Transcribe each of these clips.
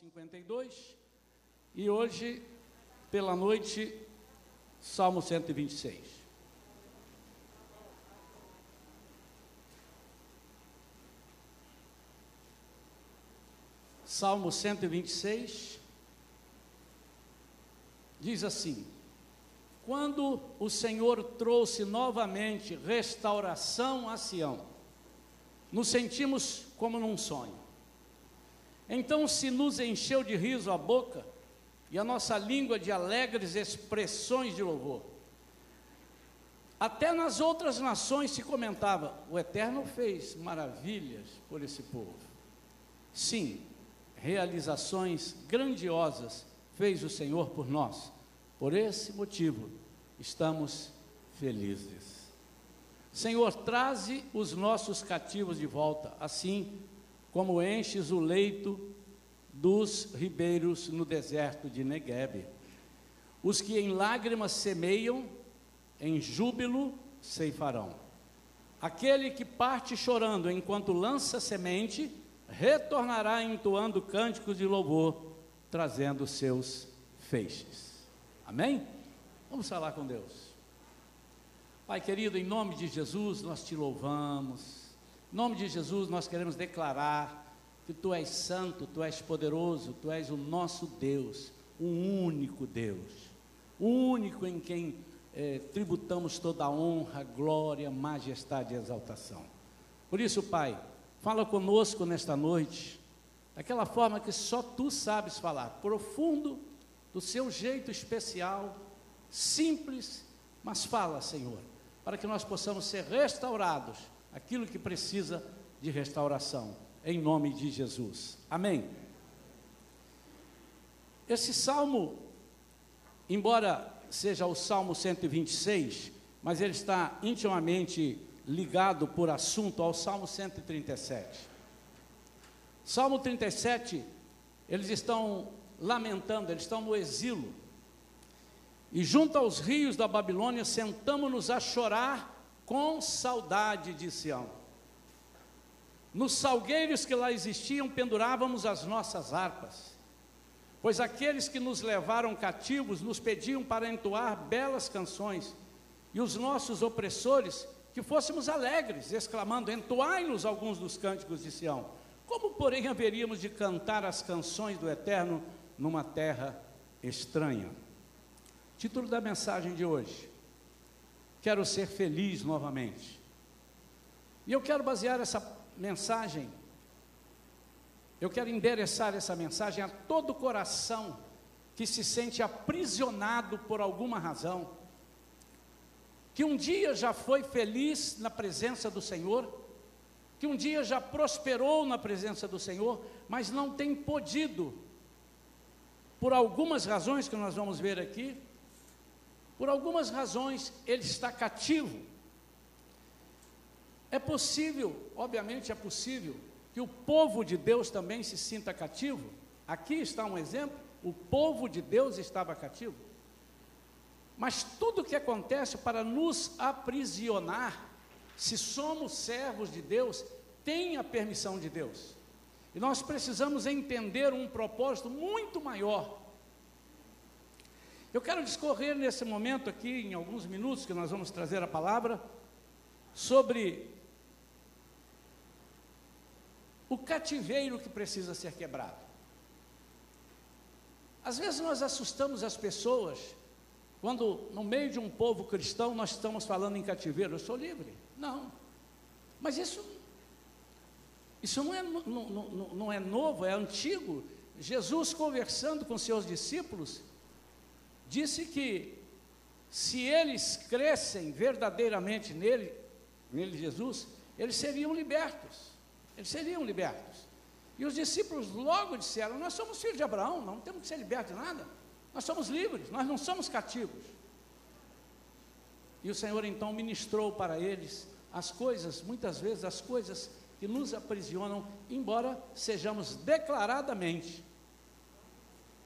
52 e hoje, pela noite, Salmo 126. Salmo 126 diz assim: Quando o Senhor trouxe novamente restauração a Sião, nos sentimos como num sonho. Então se nos encheu de riso a boca e a nossa língua de alegres expressões de louvor. Até nas outras nações se comentava: o Eterno fez maravilhas por esse povo. Sim, realizações grandiosas fez o Senhor por nós. Por esse motivo, estamos felizes. Senhor, traze os nossos cativos de volta, assim como enches o leito dos ribeiros no deserto de Negueb. Os que em lágrimas semeiam, em júbilo ceifarão. Aquele que parte chorando enquanto lança semente, retornará entoando cânticos de louvor, trazendo seus feixes. Amém? Vamos falar com Deus. Pai querido, em nome de Jesus, nós te louvamos em nome de Jesus, nós queremos declarar que tu és santo, tu és poderoso, tu és o nosso Deus, o único Deus, o único em quem eh, tributamos toda a honra, glória, majestade e exaltação. Por isso, Pai, fala conosco nesta noite, daquela forma que só tu sabes falar, profundo, do seu jeito especial, simples, mas fala, Senhor, para que nós possamos ser restaurados aquilo que precisa de restauração, em nome de Jesus. Amém. Esse salmo, embora seja o Salmo 126, mas ele está intimamente ligado por assunto ao Salmo 137. Salmo 37, eles estão lamentando, eles estão no exílio. E junto aos rios da Babilônia, sentamos-nos a chorar com saudade de Sião. Nos salgueiros que lá existiam, pendurávamos as nossas harpas, pois aqueles que nos levaram cativos nos pediam para entoar belas canções, e os nossos opressores que fôssemos alegres, exclamando: Entoai-nos alguns dos cânticos de Sião. Como, porém, haveríamos de cantar as canções do Eterno numa terra estranha? Título da mensagem de hoje: quero ser feliz novamente. E eu quero basear essa mensagem, eu quero endereçar essa mensagem a todo coração que se sente aprisionado por alguma razão, que um dia já foi feliz na presença do Senhor, que um dia já prosperou na presença do Senhor, mas não tem podido, por algumas razões que nós vamos ver aqui, por algumas razões, ele está cativo. É possível, obviamente é possível, que o povo de Deus também se sinta cativo. Aqui está um exemplo: o povo de Deus estava cativo. Mas tudo que acontece para nos aprisionar, se somos servos de Deus, tem a permissão de Deus. E nós precisamos entender um propósito muito maior eu quero discorrer nesse momento aqui, em alguns minutos que nós vamos trazer a palavra, sobre o cativeiro que precisa ser quebrado. Às vezes nós assustamos as pessoas quando no meio de um povo cristão nós estamos falando em cativeiro, eu sou livre. Não. Mas isso isso não é, não, não, não é novo, é antigo. Jesus conversando com seus discípulos, disse que se eles crescem verdadeiramente nele, nele Jesus, eles seriam libertos. Eles seriam libertos. E os discípulos logo disseram: Nós somos filhos de Abraão, não temos que ser libertos de nada. Nós somos livres, nós não somos cativos. E o Senhor então ministrou para eles as coisas, muitas vezes as coisas que nos aprisionam, embora sejamos declaradamente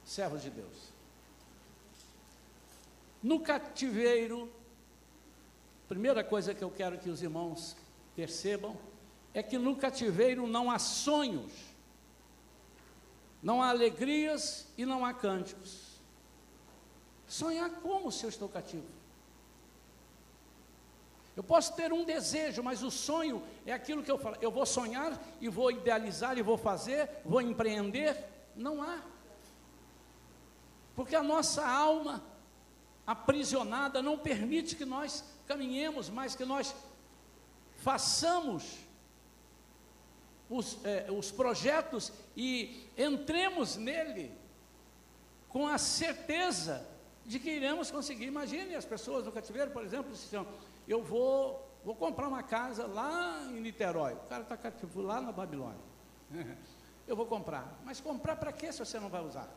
servos de Deus. No cativeiro, primeira coisa que eu quero que os irmãos percebam é que no cativeiro não há sonhos. não há alegrias e não há cânticos. Sonhar como se eu estou cativo? Eu posso ter um desejo, mas o sonho é aquilo que eu falo. Eu vou sonhar e vou idealizar e vou fazer, vou empreender. Não há. Porque a nossa alma aprisionada não permite que nós caminhemos, mas que nós façamos os, é, os projetos e entremos nele com a certeza de que iremos conseguir. Imagine as pessoas no cativeiro, por exemplo, disseram, eu vou, vou comprar uma casa lá em Niterói. O cara está cativo lá na Babilônia. eu vou comprar. Mas comprar para quê se você não vai usar?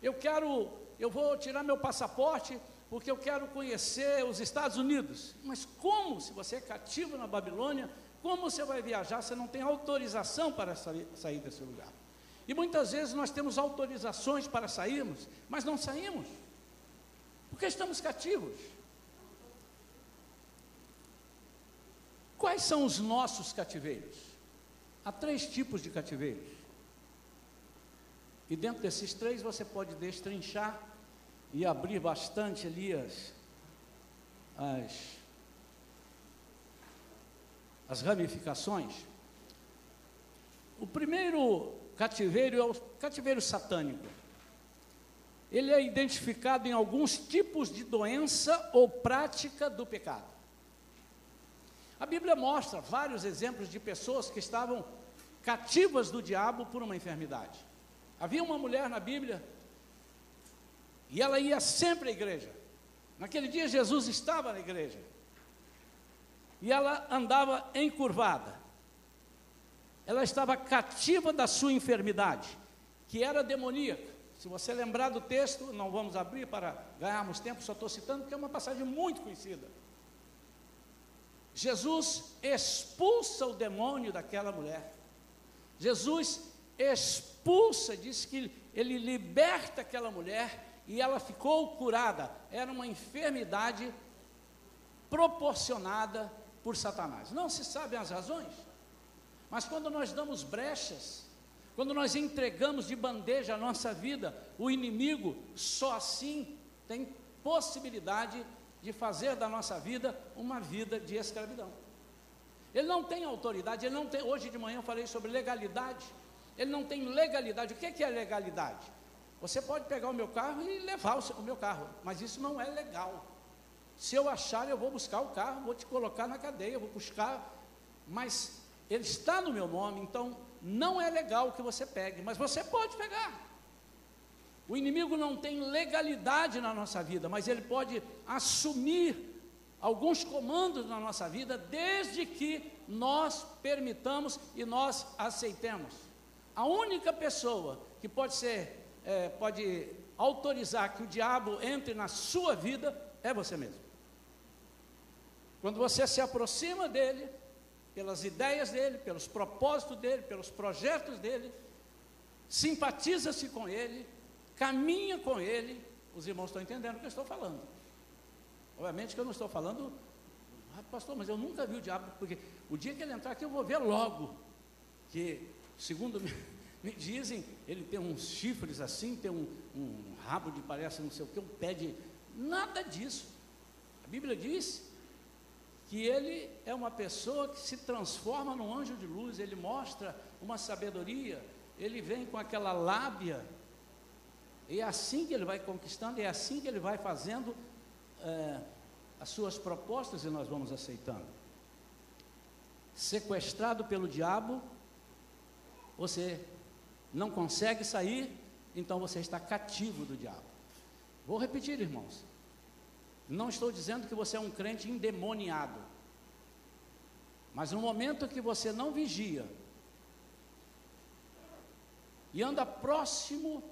Eu quero, eu vou tirar meu passaporte porque eu quero conhecer os Estados Unidos. Mas como, se você é cativo na Babilônia, como você vai viajar? Você não tem autorização para sair, desse lugar. E muitas vezes nós temos autorizações para sairmos, mas não saímos, porque estamos cativos. Quais são os nossos cativeiros? Há três tipos de cativeiros. E dentro desses três você pode destrinchar e abrir bastante ali as, as, as ramificações. O primeiro cativeiro é o cativeiro satânico. Ele é identificado em alguns tipos de doença ou prática do pecado. A Bíblia mostra vários exemplos de pessoas que estavam cativas do diabo por uma enfermidade. Havia uma mulher na Bíblia e ela ia sempre à igreja. Naquele dia Jesus estava na igreja. E ela andava encurvada. Ela estava cativa da sua enfermidade, que era demoníaca. Se você lembrar do texto, não vamos abrir para ganharmos tempo, só estou citando porque é uma passagem muito conhecida. Jesus expulsa o demônio daquela mulher. Jesus expulsa, diz que ele liberta aquela mulher e ela ficou curada. Era uma enfermidade proporcionada por Satanás. Não se sabem as razões, mas quando nós damos brechas, quando nós entregamos de bandeja a nossa vida, o inimigo só assim tem possibilidade de fazer da nossa vida uma vida de escravidão. Ele não tem autoridade, ele não tem. Hoje de manhã eu falei sobre legalidade. Ele não tem legalidade. O que é legalidade? Você pode pegar o meu carro e levar o, seu, o meu carro, mas isso não é legal. Se eu achar, eu vou buscar o carro, vou te colocar na cadeia, vou buscar, mas ele está no meu nome, então não é legal que você pegue, mas você pode pegar. O inimigo não tem legalidade na nossa vida, mas ele pode assumir alguns comandos na nossa vida, desde que nós permitamos e nós aceitemos. A única pessoa que pode ser, é, pode autorizar que o diabo entre na sua vida é você mesmo. Quando você se aproxima dele, pelas ideias dele, pelos propósitos dele, pelos projetos dele, simpatiza-se com ele, caminha com ele, os irmãos estão entendendo o que eu estou falando. Obviamente que eu não estou falando, ah, pastor, mas eu nunca vi o diabo, porque o dia que ele entrar aqui eu vou ver logo, que, segundo dizem, ele tem uns chifres assim, tem um, um rabo de parece não sei o que, um pé de. Nada disso. A Bíblia diz que ele é uma pessoa que se transforma num anjo de luz, ele mostra uma sabedoria, ele vem com aquela lábia e é assim que ele vai conquistando, é assim que ele vai fazendo é, as suas propostas e nós vamos aceitando. Sequestrado pelo diabo, você não consegue sair, então você está cativo do diabo. Vou repetir, irmãos. Não estou dizendo que você é um crente endemoniado. Mas no momento que você não vigia e anda próximo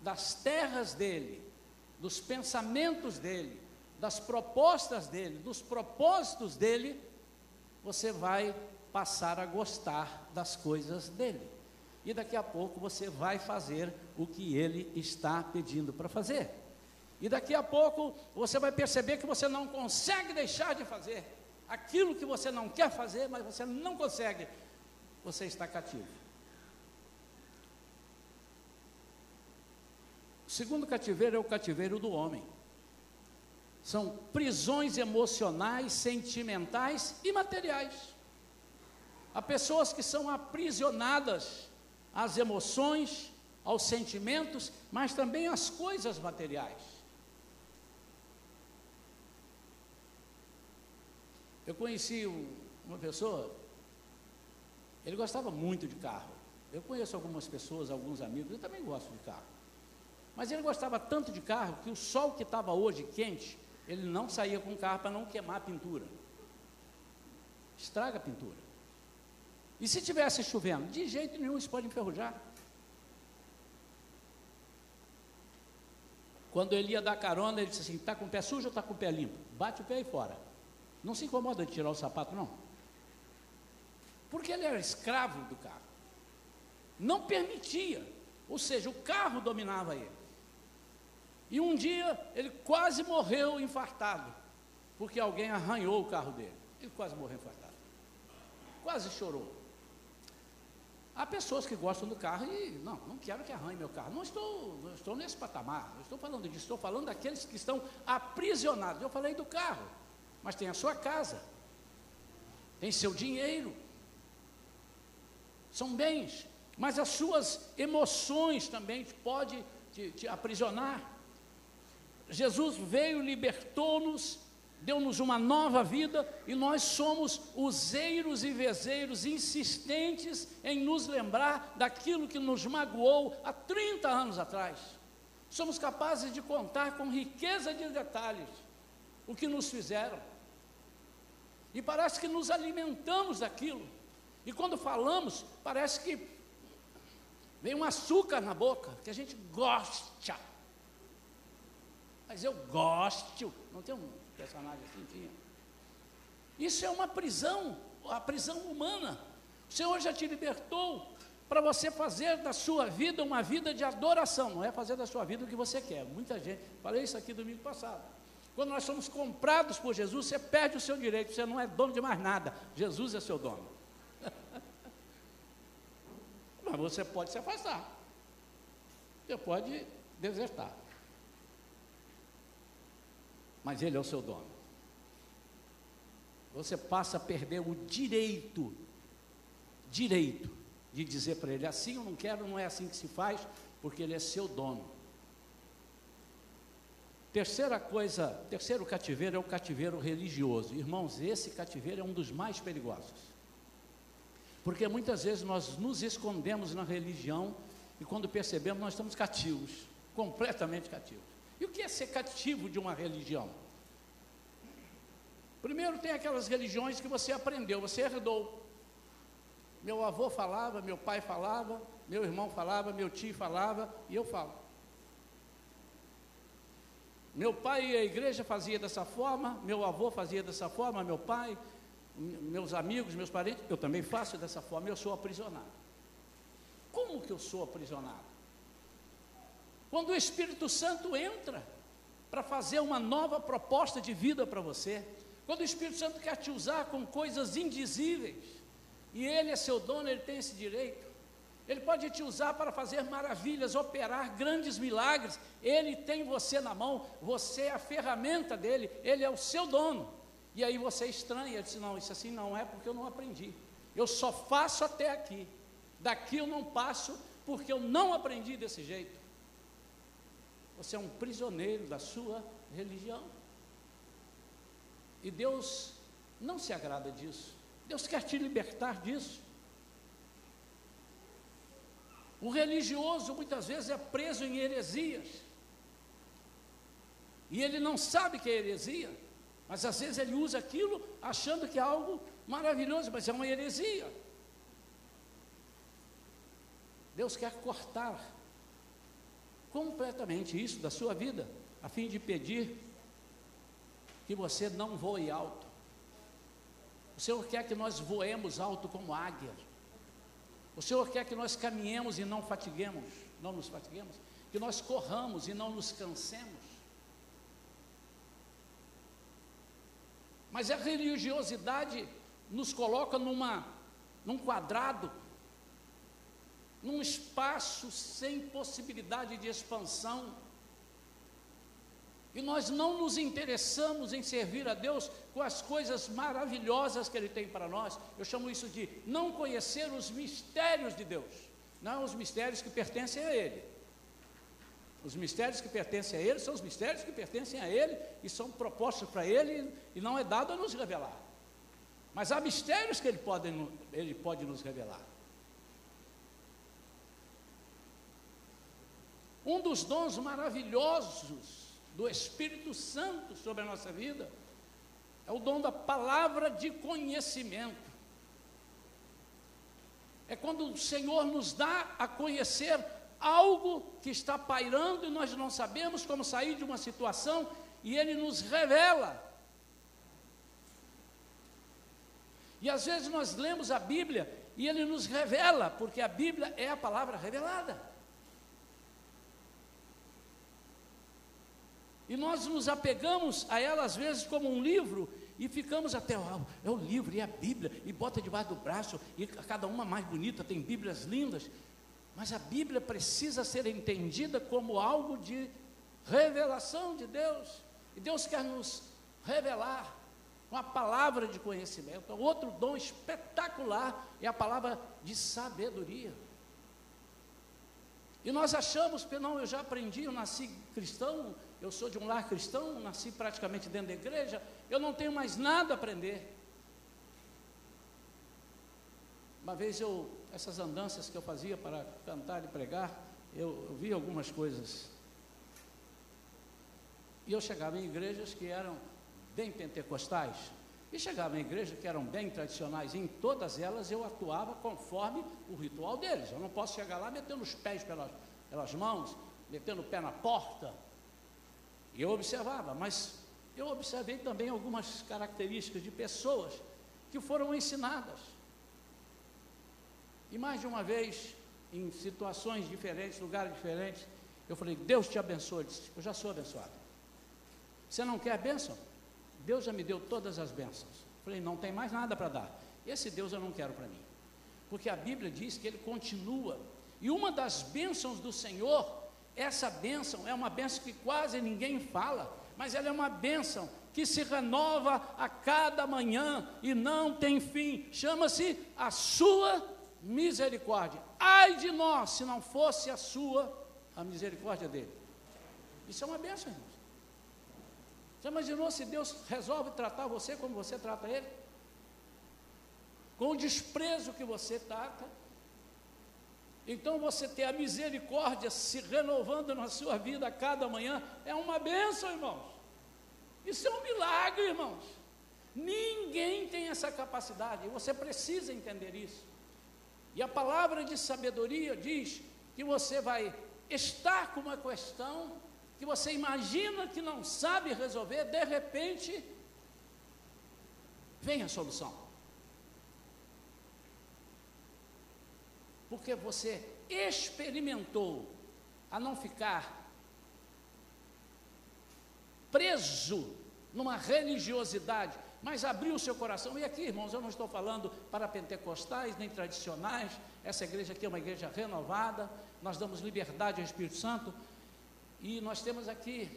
das terras dele, dos pensamentos dele, das propostas dele, dos propósitos dele, você vai passar a gostar das coisas dele. E daqui a pouco você vai fazer o que ele está pedindo para fazer. E daqui a pouco você vai perceber que você não consegue deixar de fazer aquilo que você não quer fazer, mas você não consegue. Você está cativo. segundo cativeiro é o cativeiro do homem. São prisões emocionais, sentimentais e materiais. Há pessoas que são aprisionadas às emoções, aos sentimentos, mas também às coisas materiais. Eu conheci uma pessoa, ele gostava muito de carro. Eu conheço algumas pessoas, alguns amigos, eu também gosto de carro. Mas ele gostava tanto de carro que o sol que estava hoje quente, ele não saía com o carro para não queimar a pintura. Estraga a pintura. E se tivesse chovendo? De jeito nenhum isso pode enferrujar. Quando ele ia dar carona, ele disse assim: está com o pé sujo ou está com o pé limpo? Bate o pé aí fora. Não se incomoda de tirar o sapato, não. Porque ele era escravo do carro. Não permitia. Ou seja, o carro dominava ele. E um dia ele quase morreu infartado, porque alguém arranhou o carro dele. Ele quase morreu infartado. Quase chorou. Há pessoas que gostam do carro e não, não quero que arranhe meu carro. Não estou, não estou nesse patamar, não estou falando disso, estou falando daqueles que estão aprisionados. Eu falei do carro, mas tem a sua casa, tem seu dinheiro, são bens, mas as suas emoções também podem te, te aprisionar. Jesus veio, libertou-nos deu-nos uma nova vida e nós somos useiros e vezeiros insistentes em nos lembrar daquilo que nos magoou há 30 anos atrás. Somos capazes de contar com riqueza de detalhes o que nos fizeram. E parece que nos alimentamos daquilo. E quando falamos, parece que vem um açúcar na boca, que a gente gosta. Mas eu gosto. Não tem um personagem assim tinha. Isso é uma prisão, a prisão humana. O Senhor já te libertou para você fazer da sua vida uma vida de adoração, não é fazer da sua vida o que você quer. Muita gente, falei isso aqui domingo passado. Quando nós somos comprados por Jesus, você perde o seu direito, você não é dono de mais nada. Jesus é seu dono. Mas você pode se afastar. Você pode desertar mas ele é o seu dono. Você passa a perder o direito, direito, de dizer para ele assim eu não quero, não é assim que se faz, porque ele é seu dono. Terceira coisa, terceiro cativeiro é o cativeiro religioso. Irmãos, esse cativeiro é um dos mais perigosos. Porque muitas vezes nós nos escondemos na religião e quando percebemos nós estamos cativos, completamente cativos. E o que é ser cativo de uma religião? Primeiro tem aquelas religiões que você aprendeu, você herdou. Meu avô falava, meu pai falava, meu irmão falava, meu tio falava e eu falo. Meu pai e a igreja fazia dessa forma, meu avô fazia dessa forma, meu pai, meus amigos, meus parentes, eu também faço dessa forma, eu sou aprisionado. Como que eu sou aprisionado? Quando o Espírito Santo entra para fazer uma nova proposta de vida para você, quando o Espírito Santo quer te usar com coisas indizíveis, e Ele é seu dono, Ele tem esse direito, Ele pode te usar para fazer maravilhas, operar grandes milagres, Ele tem você na mão, você é a ferramenta dele, Ele é o seu dono. E aí você estranha, diz: Não, isso assim não é porque eu não aprendi, eu só faço até aqui, daqui eu não passo porque eu não aprendi desse jeito. Você é um prisioneiro da sua religião. E Deus não se agrada disso. Deus quer te libertar disso. O religioso muitas vezes é preso em heresias. E ele não sabe que é heresia, mas às vezes ele usa aquilo achando que é algo maravilhoso, mas é uma heresia. Deus quer cortar completamente isso da sua vida, a fim de pedir que você não voe alto. O Senhor quer que nós voemos alto como águia. O Senhor quer que nós caminhemos e não fatiguemos, não nos fatiguemos, que nós corramos e não nos cansemos. Mas a religiosidade nos coloca numa, num quadrado num espaço sem possibilidade de expansão. E nós não nos interessamos em servir a Deus com as coisas maravilhosas que Ele tem para nós. Eu chamo isso de não conhecer os mistérios de Deus, não os mistérios que pertencem a Ele. Os mistérios que pertencem a Ele são os mistérios que pertencem a Ele e são propostos para Ele e não é dado a nos revelar. Mas há mistérios que Ele pode, ele pode nos revelar. Um dos dons maravilhosos do Espírito Santo sobre a nossa vida, é o dom da palavra de conhecimento. É quando o Senhor nos dá a conhecer algo que está pairando e nós não sabemos como sair de uma situação e Ele nos revela. E às vezes nós lemos a Bíblia e Ele nos revela, porque a Bíblia é a palavra revelada. E nós nos apegamos a ela às vezes como um livro e ficamos até, oh, é o livro e a Bíblia, e bota debaixo do braço, e cada uma mais bonita, tem Bíblias lindas. Mas a Bíblia precisa ser entendida como algo de revelação de Deus. E Deus quer nos revelar com a palavra de conhecimento. Outro dom espetacular é a palavra de sabedoria. E nós achamos, não, eu já aprendi, eu nasci cristão, eu sou de um lar cristão, nasci praticamente dentro da igreja, eu não tenho mais nada a aprender. Uma vez eu, essas andanças que eu fazia para cantar e pregar, eu, eu vi algumas coisas. E eu chegava em igrejas que eram bem pentecostais, e chegava em igrejas que eram bem tradicionais, e em todas elas eu atuava conforme o ritual deles. Eu não posso chegar lá metendo os pés pelas, pelas mãos, metendo o pé na porta, eu observava, mas eu observei também algumas características de pessoas que foram ensinadas. E mais de uma vez, em situações diferentes, lugares diferentes, eu falei: Deus te abençoe. Ele disse, eu já sou abençoado. Você não quer bênção? Deus já me deu todas as bênçãos. Eu falei: não tem mais nada para dar. Esse Deus eu não quero para mim. Porque a Bíblia diz que ele continua. E uma das bênçãos do Senhor essa bênção é uma bênção que quase ninguém fala, mas ela é uma bênção que se renova a cada manhã e não tem fim. Chama-se a sua misericórdia. Ai de nós se não fosse a sua a misericórdia dele. Isso é uma bênção, irmãos. Você imaginou se Deus resolve tratar você como você trata ele? Com o desprezo que você trata, então você ter a misericórdia se renovando na sua vida a cada manhã é uma bênção, irmãos. Isso é um milagre, irmãos. Ninguém tem essa capacidade, você precisa entender isso. E a palavra de sabedoria diz que você vai estar com uma questão que você imagina que não sabe resolver, de repente vem a solução. Porque você experimentou a não ficar preso numa religiosidade, mas abriu o seu coração. E aqui, irmãos, eu não estou falando para pentecostais nem tradicionais, essa igreja aqui é uma igreja renovada, nós damos liberdade ao Espírito Santo, e nós temos aqui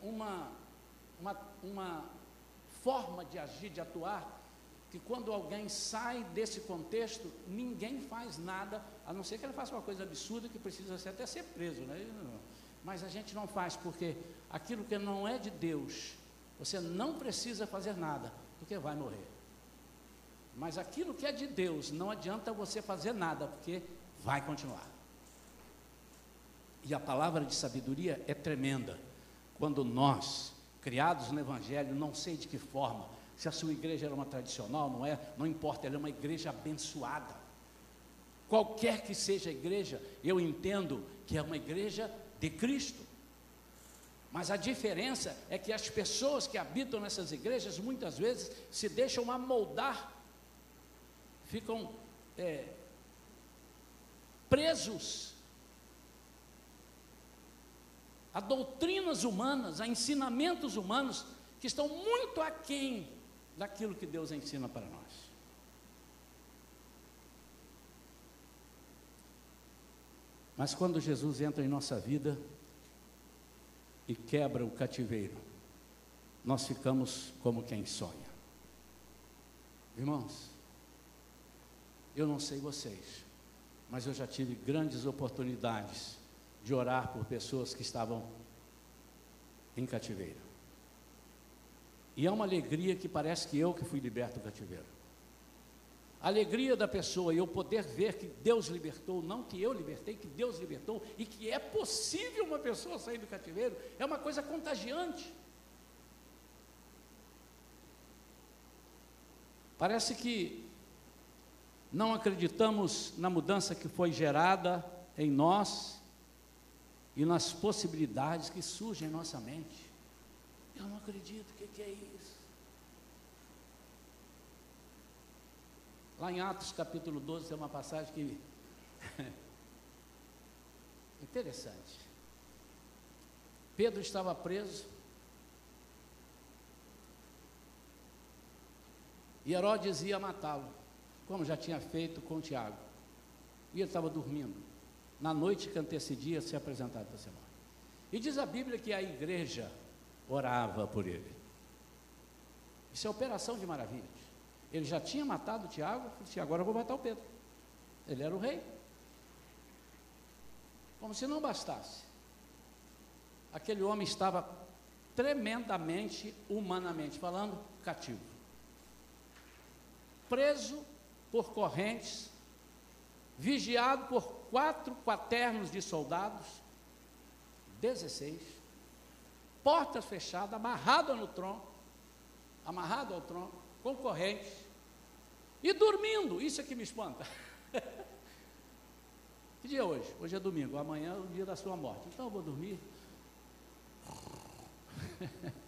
uma, uma, uma forma de agir, de atuar, que quando alguém sai desse contexto, ninguém faz nada, a não ser que ele faça uma coisa absurda que precisa ser, até ser preso, né? Mas a gente não faz, porque aquilo que não é de Deus, você não precisa fazer nada, porque vai morrer. Mas aquilo que é de Deus, não adianta você fazer nada, porque vai continuar. E a palavra de sabedoria é tremenda. Quando nós, criados no Evangelho, não sei de que forma, se a sua igreja era uma tradicional, não é? Não importa, ela é uma igreja abençoada. Qualquer que seja a igreja, eu entendo que é uma igreja de Cristo. Mas a diferença é que as pessoas que habitam nessas igrejas muitas vezes se deixam amoldar, ficam é, presos a doutrinas humanas, a ensinamentos humanos que estão muito aquém daquilo que Deus ensina para nós. Mas quando Jesus entra em nossa vida, e quebra o cativeiro, nós ficamos como quem sonha. Irmãos, eu não sei vocês, mas eu já tive grandes oportunidades de orar por pessoas que estavam em cativeiro. E é uma alegria que parece que eu que fui liberto do cativeiro. A alegria da pessoa e eu poder ver que Deus libertou, não que eu libertei, que Deus libertou e que é possível uma pessoa sair do cativeiro, é uma coisa contagiante. Parece que não acreditamos na mudança que foi gerada em nós e nas possibilidades que surgem em nossa mente. Eu não acredito, o que, que é isso? Lá em Atos capítulo 12 tem uma passagem que. Interessante. Pedro estava preso. E Herodes ia matá-lo, como já tinha feito com Tiago. E ele estava dormindo. Na noite que antecedia se apresentar para ser morto. E diz a Bíblia que a igreja orava por ele. Isso é operação de maravilhas. Ele já tinha matado o Tiago, disse, agora eu vou matar o Pedro. Ele era o rei. Como se não bastasse. Aquele homem estava tremendamente, humanamente falando, cativo. Preso por correntes, vigiado por quatro quaternos de soldados, 16 portas fechadas, amarrado no tronco, amarrado ao tronco, com correntes, e dormindo, isso é que me espanta. que dia é hoje? Hoje é domingo, amanhã é o dia da sua morte, então eu vou dormir.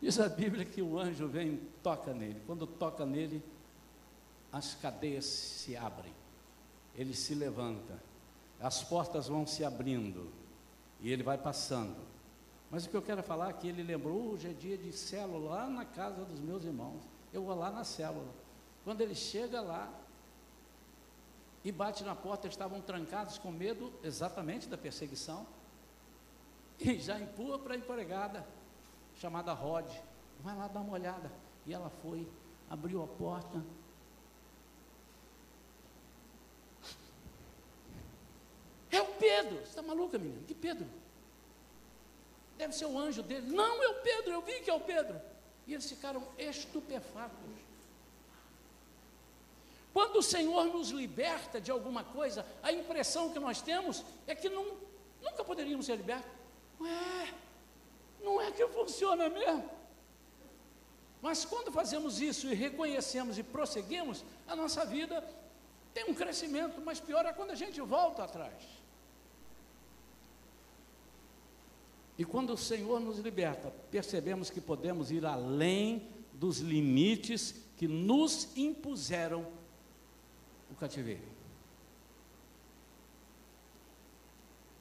Diz a Bíblia que o anjo vem e toca nele. Quando toca nele, as cadeias se abrem. Ele se levanta. As portas vão se abrindo. E ele vai passando. Mas o que eu quero falar é que ele lembrou, hoje é dia de célula lá na casa dos meus irmãos. Eu vou lá na célula. Quando ele chega lá e bate na porta, estavam trancados com medo exatamente da perseguição. E já empurra para a empregada, chamada Rod. Vai lá dar uma olhada. E ela foi, abriu a porta. É o Pedro. Você está maluca, menina? Que Pedro? Deve ser o anjo dele. Não, é o Pedro, eu vi que é o Pedro. E eles ficaram estupefatos. Quando o Senhor nos liberta de alguma coisa, a impressão que nós temos é que não, nunca poderíamos ser libertos. Ué, não é que funciona mesmo. Mas quando fazemos isso e reconhecemos e prosseguimos, a nossa vida tem um crescimento, mas pior é quando a gente volta atrás. E quando o Senhor nos liberta, percebemos que podemos ir além dos limites que nos impuseram o cativeiro.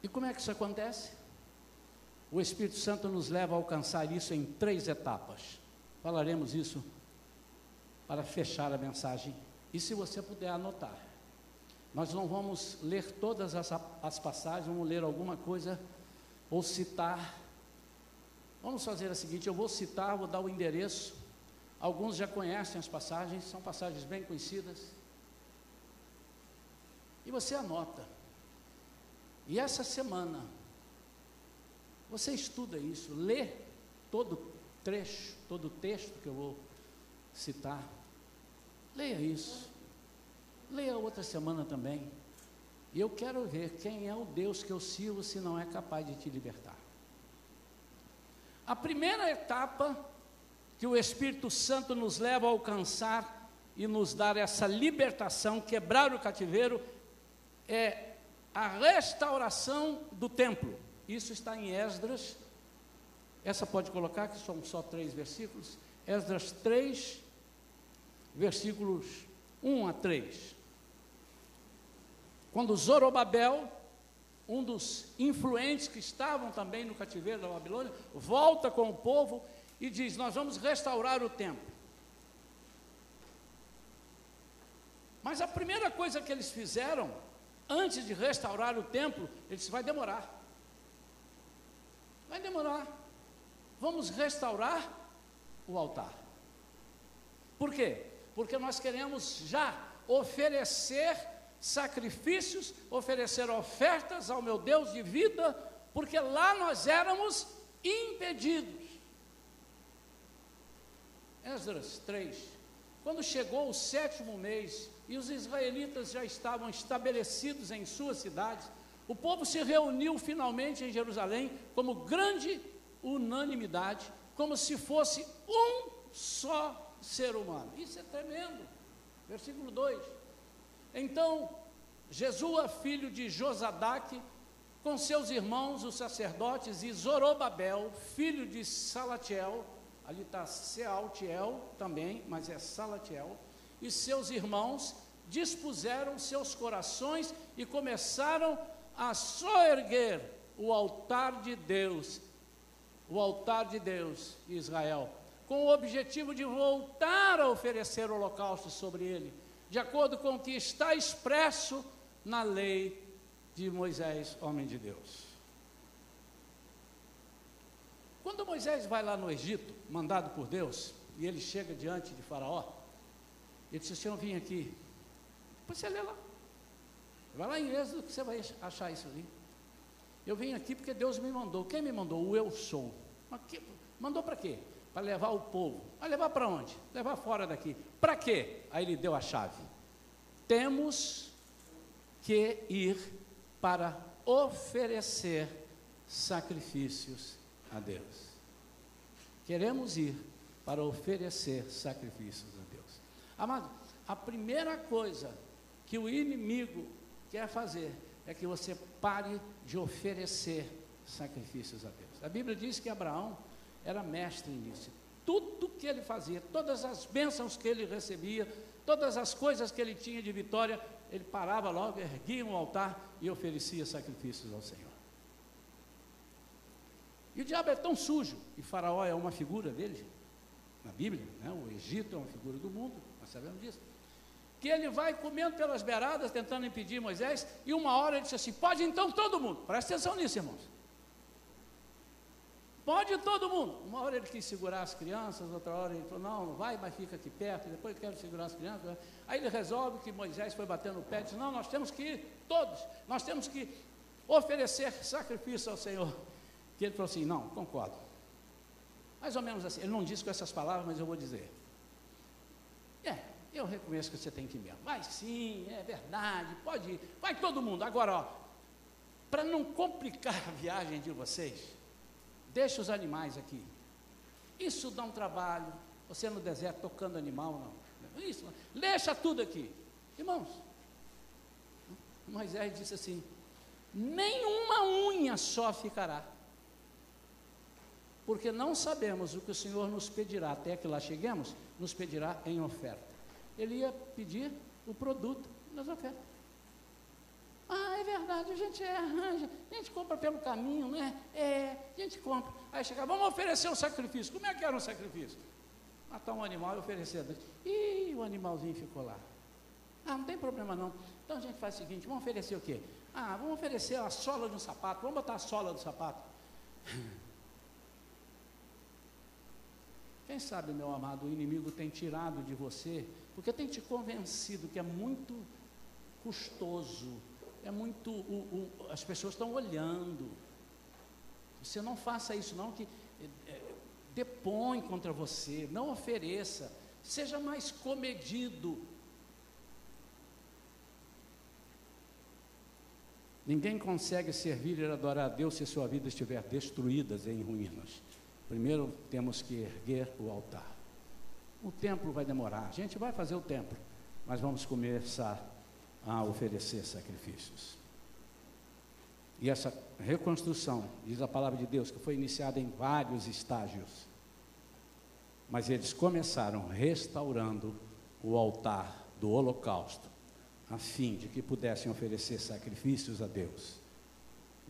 E como é que isso acontece? O Espírito Santo nos leva a alcançar isso em três etapas. Falaremos isso para fechar a mensagem. E se você puder anotar, nós não vamos ler todas as, as passagens, vamos ler alguma coisa ou citar. Vamos fazer a seguinte: eu vou citar, vou dar o endereço. Alguns já conhecem as passagens, são passagens bem conhecidas. E você anota. E essa semana, você estuda isso, lê todo trecho, todo texto que eu vou citar. Leia isso. Leia outra semana também. E eu quero ver quem é o Deus que eu sirvo se não é capaz de te libertar. A primeira etapa que o Espírito Santo nos leva a alcançar e nos dar essa libertação, quebrar o cativeiro, é a restauração do templo. Isso está em Esdras. Essa pode colocar, que são só três versículos. Esdras 3, versículos 1 a 3. Quando Zorobabel, um dos influentes que estavam também no cativeiro da Babilônia, volta com o povo e diz: Nós vamos restaurar o templo. Mas a primeira coisa que eles fizeram, antes de restaurar o templo, ele disse: Vai demorar. Vai demorar. Vamos restaurar o altar. Por quê? Porque nós queremos já oferecer sacrifícios, oferecer ofertas ao meu Deus de vida, porque lá nós éramos impedidos. Esdras 3. Quando chegou o sétimo mês e os israelitas já estavam estabelecidos em suas cidades, o povo se reuniu finalmente em Jerusalém como grande unanimidade, como se fosse um só ser humano. Isso é tremendo. Versículo 2. Então, Jesua, filho de Josadaque, com seus irmãos, os sacerdotes, e Zorobabel, filho de Salatiel, ali está Sealtiel também, mas é Salatiel, e seus irmãos dispuseram seus corações e começaram a soerguer o altar de Deus, o altar de Deus, Israel, com o objetivo de voltar a oferecer holocausto sobre ele, de acordo com o que está expresso na lei de Moisés, homem de Deus. Quando Moisés vai lá no Egito, mandado por Deus, e ele chega diante de Faraó, ele disse: Senhor, vim aqui. Depois você lê lá. Vai lá em Êxodo que você vai achar isso ali. Eu vim aqui porque Deus me mandou. Quem me mandou? O eu sou. Que, mandou para quê? Para levar o povo. Vai levar para onde? Levar fora daqui. Para quê? Aí ele deu a chave. Temos que ir para oferecer sacrifícios a Deus. Queremos ir para oferecer sacrifícios a Deus. Amado, a primeira coisa que o inimigo quer fazer é que você pare de oferecer sacrifícios a Deus. A Bíblia diz que Abraão era mestre nisso. Tudo que ele fazia, todas as bênçãos que ele recebia, todas as coisas que ele tinha de vitória, ele parava logo, erguia um altar e oferecia sacrifícios ao Senhor. E o diabo é tão sujo, e Faraó é uma figura dele, na Bíblia, né? o Egito é uma figura do mundo, nós sabemos disso. Que ele vai comendo pelas beiradas, tentando impedir Moisés, e uma hora ele disse assim: pode então todo mundo, presta atenção nisso, irmãos. Pode todo mundo. Uma hora ele quis segurar as crianças, outra hora ele falou: não, não vai, mas fica aqui perto. Depois eu quero segurar as crianças. Aí ele resolve que Moisés foi batendo no pé e disse: não, nós temos que ir, todos, nós temos que oferecer sacrifício ao Senhor. Que ele falou assim: não, concordo. Mais ou menos assim. Ele não disse com essas palavras, mas eu vou dizer. É, eu reconheço que você tem que ir mesmo. Vai sim, é verdade, pode ir. Vai todo mundo. Agora, ó, para não complicar a viagem de vocês, deixa os animais aqui. Isso dá um trabalho. Você no deserto tocando animal, não. Isso, deixa tudo aqui. Irmãos, Moisés disse assim: nenhuma unha só ficará porque não sabemos o que o Senhor nos pedirá, até que lá cheguemos, nos pedirá em oferta. Ele ia pedir o produto das ofertas. É verdade, a gente arranja, a gente compra pelo caminho, né? É, a gente compra. Aí chega, vamos oferecer um sacrifício. Como é que era um sacrifício? Matar um animal e oferecer. Ih, o animalzinho ficou lá. Ah, não tem problema não. Então a gente faz o seguinte, vamos oferecer o quê? Ah, vamos oferecer a sola de um sapato, vamos botar a sola do sapato. Quem sabe, meu amado, o inimigo tem tirado de você, porque tem te convencido que é muito custoso, é muito. O, o, as pessoas estão olhando. Você não faça isso, não, que é, depõe contra você, não ofereça, seja mais comedido. Ninguém consegue servir e adorar a Deus se sua vida estiver destruída em ruínas. Primeiro temos que erguer o altar. O templo vai demorar, a gente vai fazer o templo, mas vamos começar a oferecer sacrifícios. E essa reconstrução, diz a palavra de Deus, que foi iniciada em vários estágios. Mas eles começaram restaurando o altar do holocausto, a fim de que pudessem oferecer sacrifícios a Deus.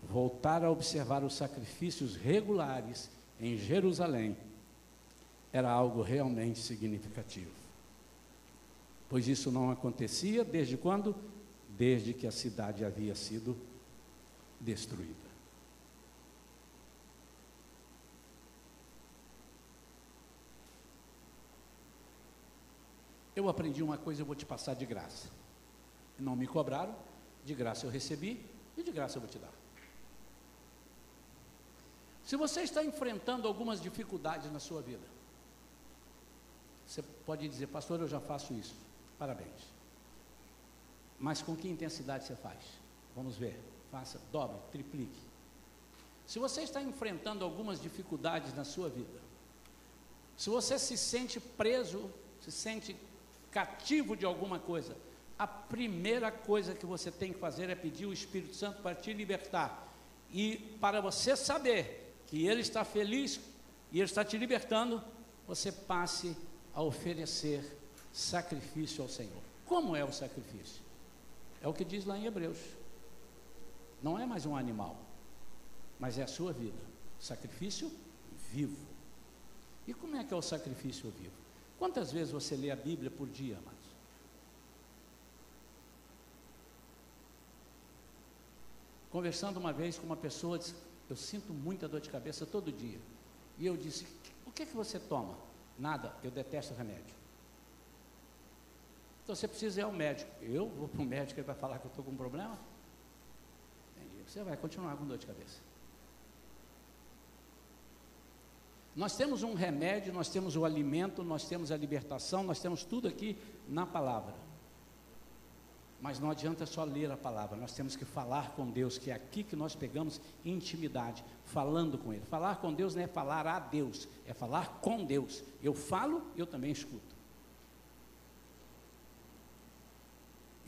Voltar a observar os sacrifícios regulares em Jerusalém era algo realmente significativo pois isso não acontecia desde quando? Desde que a cidade havia sido destruída. Eu aprendi uma coisa, eu vou te passar de graça. Não me cobraram, de graça eu recebi e de graça eu vou te dar. Se você está enfrentando algumas dificuldades na sua vida, você pode dizer, pastor, eu já faço isso. Parabéns. Mas com que intensidade você faz? Vamos ver. Faça, dobre, triplique. Se você está enfrentando algumas dificuldades na sua vida, se você se sente preso, se sente cativo de alguma coisa, a primeira coisa que você tem que fazer é pedir o Espírito Santo para te libertar. E para você saber que Ele está feliz e Ele está te libertando, você passe a oferecer sacrifício ao Senhor. Como é o sacrifício? É o que diz lá em Hebreus. Não é mais um animal, mas é a sua vida. Sacrifício vivo. E como é que é o sacrifício vivo? Quantas vezes você lê a Bíblia por dia, amados? Conversando uma vez com uma pessoa, disse, eu sinto muita dor de cabeça todo dia. E eu disse: O que é que você toma? Nada, eu detesto remédio. Então você precisa ir ao médico. Eu vou para o médico e vai falar que eu estou com um problema? Você vai continuar com dor de cabeça. Nós temos um remédio, nós temos o alimento, nós temos a libertação, nós temos tudo aqui na palavra. Mas não adianta só ler a palavra, nós temos que falar com Deus, que é aqui que nós pegamos intimidade, falando com Ele. Falar com Deus não é falar a Deus, é falar com Deus. Eu falo, eu também escuto.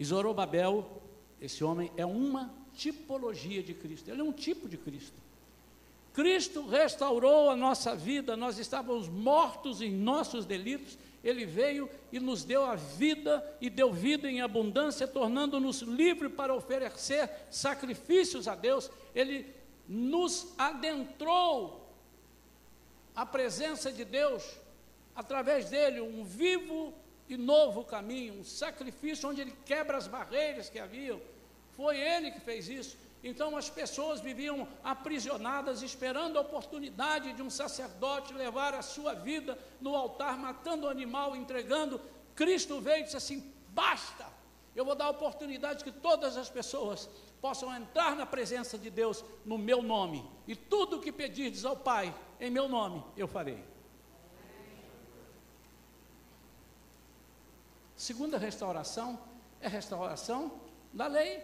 E Zorobabel, esse homem, é uma tipologia de Cristo, ele é um tipo de Cristo. Cristo restaurou a nossa vida, nós estávamos mortos em nossos delitos, ele veio e nos deu a vida e deu vida em abundância, tornando-nos livres para oferecer sacrifícios a Deus. Ele nos adentrou a presença de Deus através dele, um vivo e novo caminho, um sacrifício onde ele quebra as barreiras que haviam. Foi ele que fez isso. Então as pessoas viviam aprisionadas, esperando a oportunidade de um sacerdote levar a sua vida no altar, matando o animal, entregando. Cristo veio e disse assim: basta, eu vou dar a oportunidade que todas as pessoas possam entrar na presença de Deus no meu nome, e tudo o que pedirdes ao Pai em meu nome, eu farei. Segunda restauração é restauração da lei.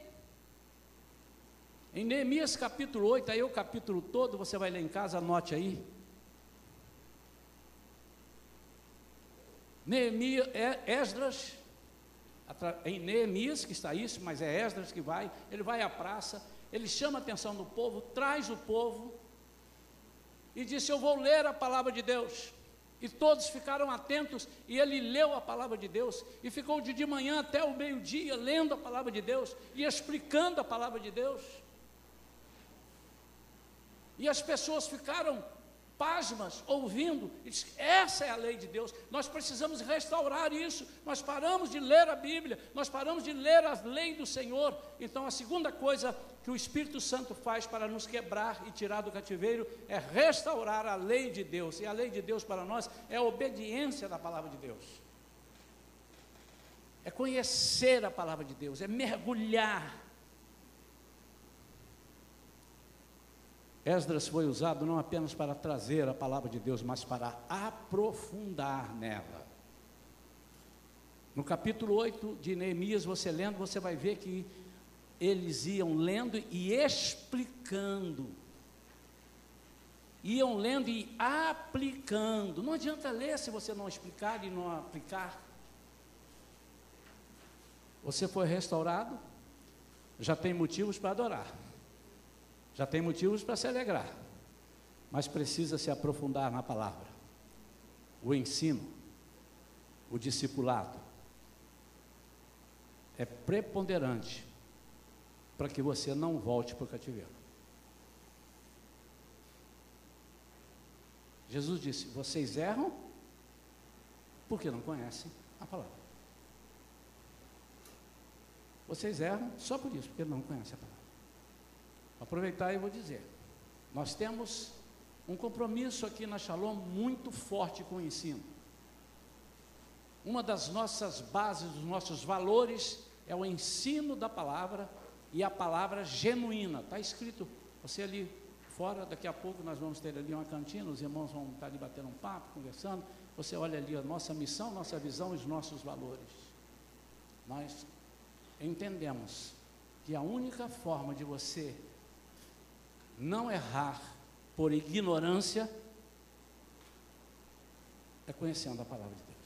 Em Neemias capítulo 8, aí o capítulo todo, você vai ler em casa, anote aí. Neemias, é, Esdras, em Neemias que está isso, mas é Esdras que vai, ele vai à praça, ele chama a atenção do povo, traz o povo e disse: Eu vou ler a palavra de Deus. E todos ficaram atentos, e ele leu a palavra de Deus, e ficou de, de manhã até o meio-dia lendo a palavra de Deus e explicando a palavra de Deus. E as pessoas ficaram pasmas, ouvindo, diz, essa é a lei de Deus, nós precisamos restaurar isso, nós paramos de ler a Bíblia, nós paramos de ler a lei do Senhor, então a segunda coisa que o Espírito Santo faz para nos quebrar e tirar do cativeiro é restaurar a lei de Deus, e a lei de Deus para nós é a obediência da palavra de Deus, é conhecer a palavra de Deus, é mergulhar Esdras foi usado não apenas para trazer a palavra de Deus, mas para aprofundar nela. No capítulo 8 de Neemias, você lendo, você vai ver que eles iam lendo e explicando. Iam lendo e aplicando. Não adianta ler se você não explicar e não aplicar. Você foi restaurado, já tem motivos para adorar já tem motivos para se alegrar, mas precisa se aprofundar na palavra, o ensino, o discipulado. É preponderante para que você não volte para o cativeiro. Jesus disse: Vocês erram porque não conhecem a palavra. Vocês erram só por isso, porque não conhecem a palavra. Aproveitar e vou dizer: nós temos um compromisso aqui na Shalom muito forte com o ensino. uma das nossas bases, dos nossos valores é o ensino da palavra e a palavra genuína. Está escrito, você ali fora, daqui a pouco nós vamos ter ali uma cantina, os irmãos vão estar ali batendo um papo, conversando. Você olha ali a nossa missão, nossa visão e os nossos valores. Nós entendemos que a única forma de você não errar por ignorância é conhecendo a palavra de Deus.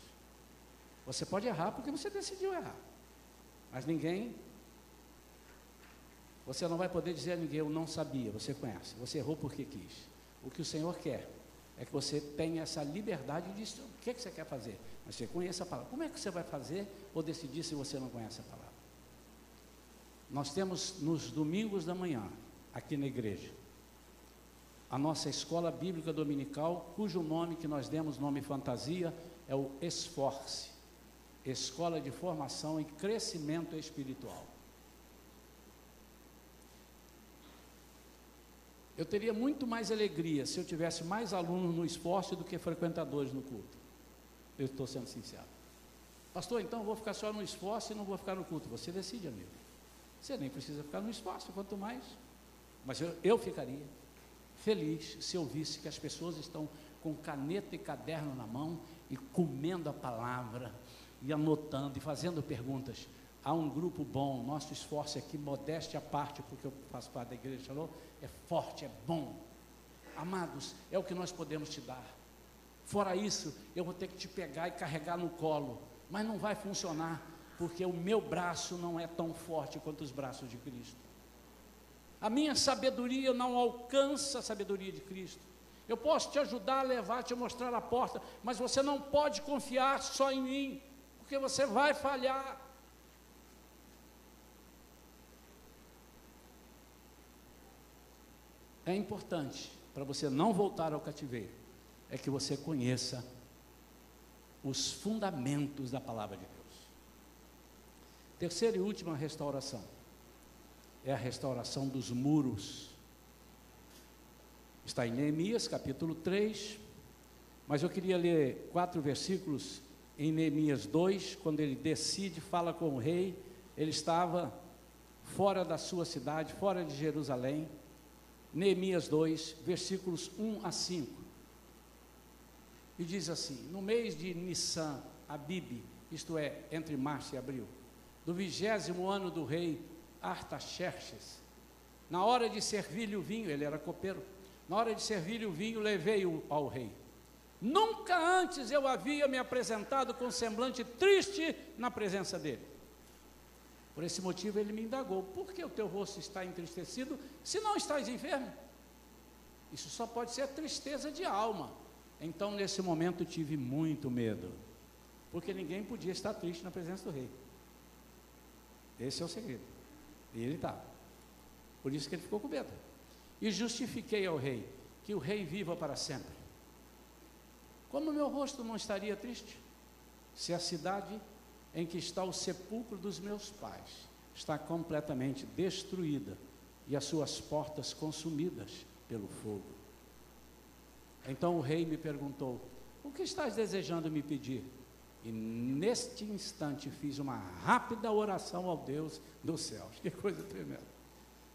Você pode errar porque você decidiu errar, mas ninguém, você não vai poder dizer a ninguém, eu não sabia, você conhece, você errou porque quis. O que o Senhor quer é que você tenha essa liberdade de o que, é que você quer fazer, mas você conheça a palavra. Como é que você vai fazer ou decidir se você não conhece a palavra? Nós temos nos domingos da manhã, aqui na igreja, a nossa escola bíblica dominical, cujo nome que nós demos, nome fantasia, é o Esforce Escola de Formação e Crescimento Espiritual. Eu teria muito mais alegria se eu tivesse mais alunos no esforço do que frequentadores no culto. Eu estou sendo sincero. Pastor, então eu vou ficar só no esforço e não vou ficar no culto. Você decide, amigo. Você nem precisa ficar no espaço, quanto mais. Mas eu, eu ficaria feliz se eu visse que as pessoas estão com caneta e caderno na mão e comendo a palavra e anotando e fazendo perguntas. Há um grupo bom, nosso esforço aqui, modéstia à parte, porque eu faço parte da igreja, falou, é forte, é bom. Amados, é o que nós podemos te dar. Fora isso, eu vou ter que te pegar e carregar no colo, mas não vai funcionar, porque o meu braço não é tão forte quanto os braços de Cristo. A minha sabedoria não alcança a sabedoria de Cristo. Eu posso te ajudar a levar, te mostrar a porta, mas você não pode confiar só em mim, porque você vai falhar. É importante para você não voltar ao cativeiro, é que você conheça os fundamentos da palavra de Deus. Terceira e última restauração é a restauração dos muros. Está em Neemias capítulo 3, mas eu queria ler quatro versículos em Neemias 2, quando ele decide, fala com o rei, ele estava fora da sua cidade, fora de Jerusalém. Neemias 2, versículos 1 a 5. E diz assim: No mês de Nissan, Abib, isto é, entre março e abril, do vigésimo ano do rei Artaxerxes. Na hora de servir-lhe o vinho, ele era copeiro, na hora de servir-lhe o vinho, levei-o ao rei. Nunca antes eu havia me apresentado com semblante triste na presença dele. Por esse motivo ele me indagou: por que o teu rosto está entristecido se não estás enfermo? Isso só pode ser tristeza de alma. Então, nesse momento, tive muito medo, porque ninguém podia estar triste na presença do rei. Esse é o segredo. E ele está. Por isso que ele ficou com medo. E justifiquei ao rei que o rei viva para sempre. Como meu rosto não estaria triste? Se a cidade em que está o sepulcro dos meus pais está completamente destruída e as suas portas consumidas pelo fogo. Então o rei me perguntou: O que estás desejando me pedir? E neste instante fiz uma rápida oração ao Deus dos céus. Que coisa tremenda.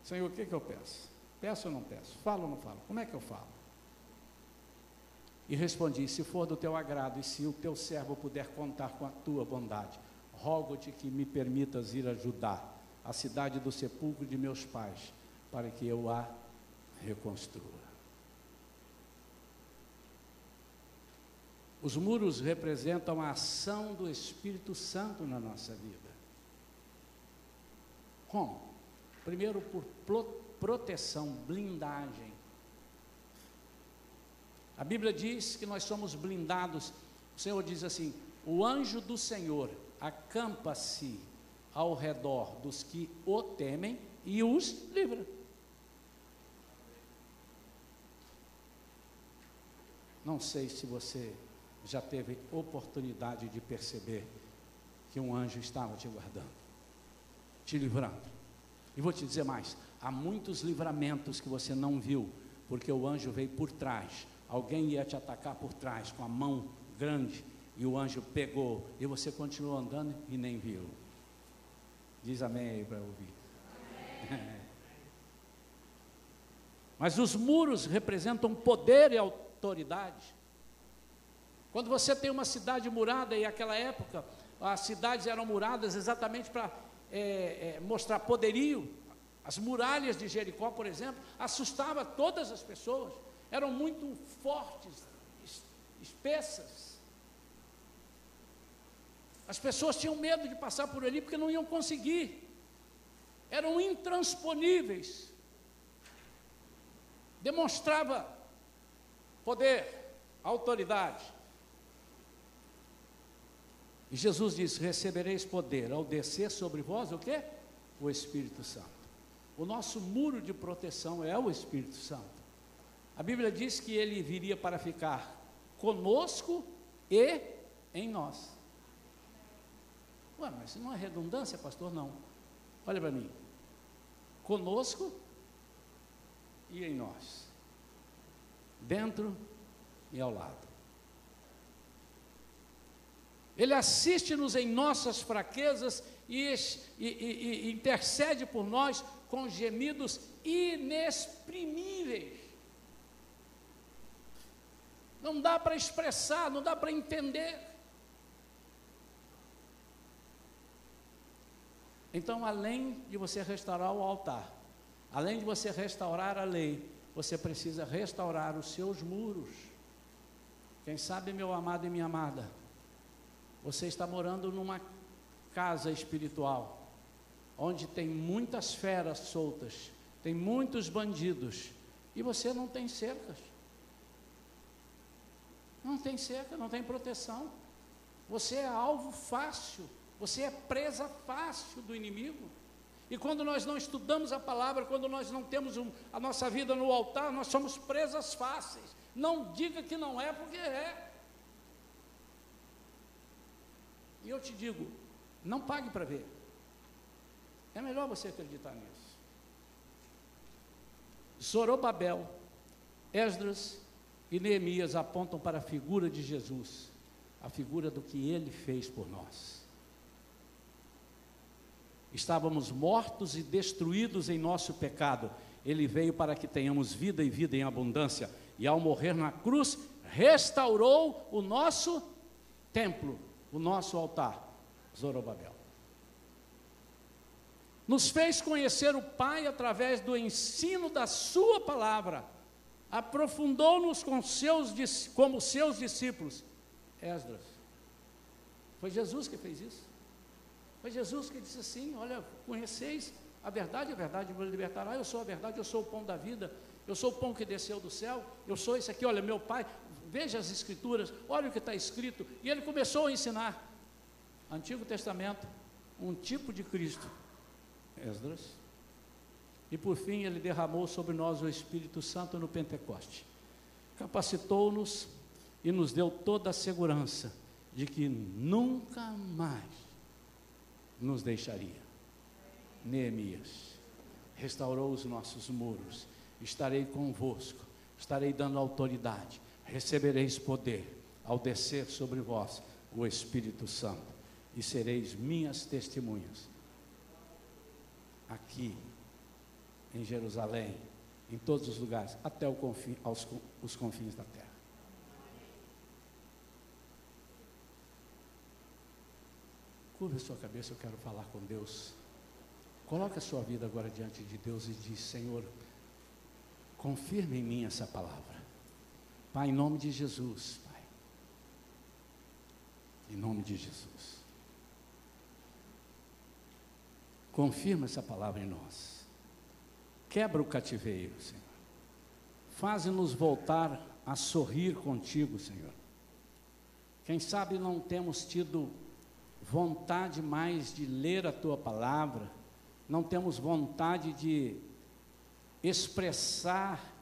Senhor, o que, que eu peço? Peço ou não peço? Falo ou não falo? Como é que eu falo? E respondi: Se for do teu agrado e se o teu servo puder contar com a tua bondade, rogo-te que me permitas ir ajudar a cidade do sepulcro de meus pais, para que eu a reconstrua. Os muros representam a ação do Espírito Santo na nossa vida. Como? Primeiro, por proteção, blindagem. A Bíblia diz que nós somos blindados. O Senhor diz assim: o anjo do Senhor acampa-se ao redor dos que o temem e os livra. Não sei se você já teve oportunidade de perceber que um anjo estava te guardando, te livrando. E vou te dizer mais: há muitos livramentos que você não viu, porque o anjo veio por trás. Alguém ia te atacar por trás com a mão grande e o anjo pegou, e você continuou andando e nem viu. Diz amém aí para ouvir. Mas os muros representam poder e autoridade. Quando você tem uma cidade murada, e naquela época as cidades eram muradas exatamente para é, é, mostrar poderio, as muralhas de Jericó, por exemplo, assustava todas as pessoas, eram muito fortes, espessas. As pessoas tinham medo de passar por ali porque não iam conseguir, eram intransponíveis. Demonstrava poder, autoridade. E Jesus disse: Recebereis poder ao descer sobre vós o que? O Espírito Santo. O nosso muro de proteção é o Espírito Santo. A Bíblia diz que ele viria para ficar conosco e em nós. Ué, mas isso não é redundância, pastor? Não. Olha para mim. Conosco e em nós. Dentro e ao lado. Ele assiste-nos em nossas fraquezas e, e, e, e, intercede por nós com gemidos inexprimíveis. Não dá para expressar, não dá para entender. Então, além de você restaurar o altar, além de você restaurar a lei, você precisa restaurar os seus muros. Quem sabe, meu amado e minha amada, você está morando numa casa espiritual, onde tem muitas feras soltas, tem muitos bandidos, e você não tem cercas. Não tem cerca, não tem proteção. Você é alvo fácil, você é presa fácil do inimigo. E quando nós não estudamos a palavra, quando nós não temos um, a nossa vida no altar, nós somos presas fáceis. Não diga que não é, porque é. E eu te digo, não pague para ver. É melhor você acreditar nisso. Zorobabel, Esdras e Neemias apontam para a figura de Jesus, a figura do que ele fez por nós. Estávamos mortos e destruídos em nosso pecado. Ele veio para que tenhamos vida e vida em abundância. E ao morrer na cruz, restaurou o nosso templo o nosso altar, Zorobabel. Nos fez conhecer o Pai através do ensino da Sua palavra, aprofundou-nos com seus, como seus discípulos, Esdras. Foi Jesus que fez isso. Foi Jesus que disse assim: Olha, conheceis a verdade, a verdade vos libertará. Eu sou a verdade, eu sou o pão da vida, eu sou o pão que desceu do céu, eu sou esse aqui, olha, meu pai, veja as escrituras, olha o que está escrito. E ele começou a ensinar. Antigo Testamento, um tipo de Cristo, Esdras. E por fim ele derramou sobre nós o Espírito Santo no Pentecoste. Capacitou-nos e nos deu toda a segurança de que nunca mais nos deixaria. Neemias restaurou os nossos muros. Estarei convosco, estarei dando autoridade, recebereis poder ao descer sobre vós o Espírito Santo e sereis minhas testemunhas aqui em Jerusalém, em todos os lugares, até aos, os confins da terra. Curva a sua cabeça, eu quero falar com Deus. Coloque a sua vida agora diante de Deus e diz: Senhor, confirme em mim essa palavra. Pai, em nome de Jesus, Pai. Em nome de Jesus. Confirma essa palavra em nós. Quebra o cativeiro, Senhor. Faze-nos voltar a sorrir contigo, Senhor. Quem sabe não temos tido vontade mais de ler a tua palavra, não temos vontade de expressar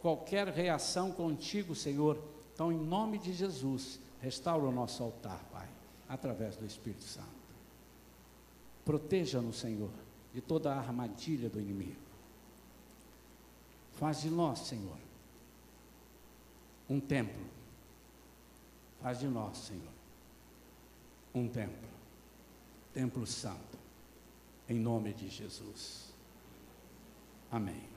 qualquer reação contigo, Senhor. Então, em nome de Jesus, restaura o nosso altar, Pai, através do Espírito Santo. Proteja-nos, Senhor, de toda a armadilha do inimigo. Faz de nós, Senhor, um templo. Faz de nós, Senhor, um templo, templo santo, em nome de Jesus. Amém.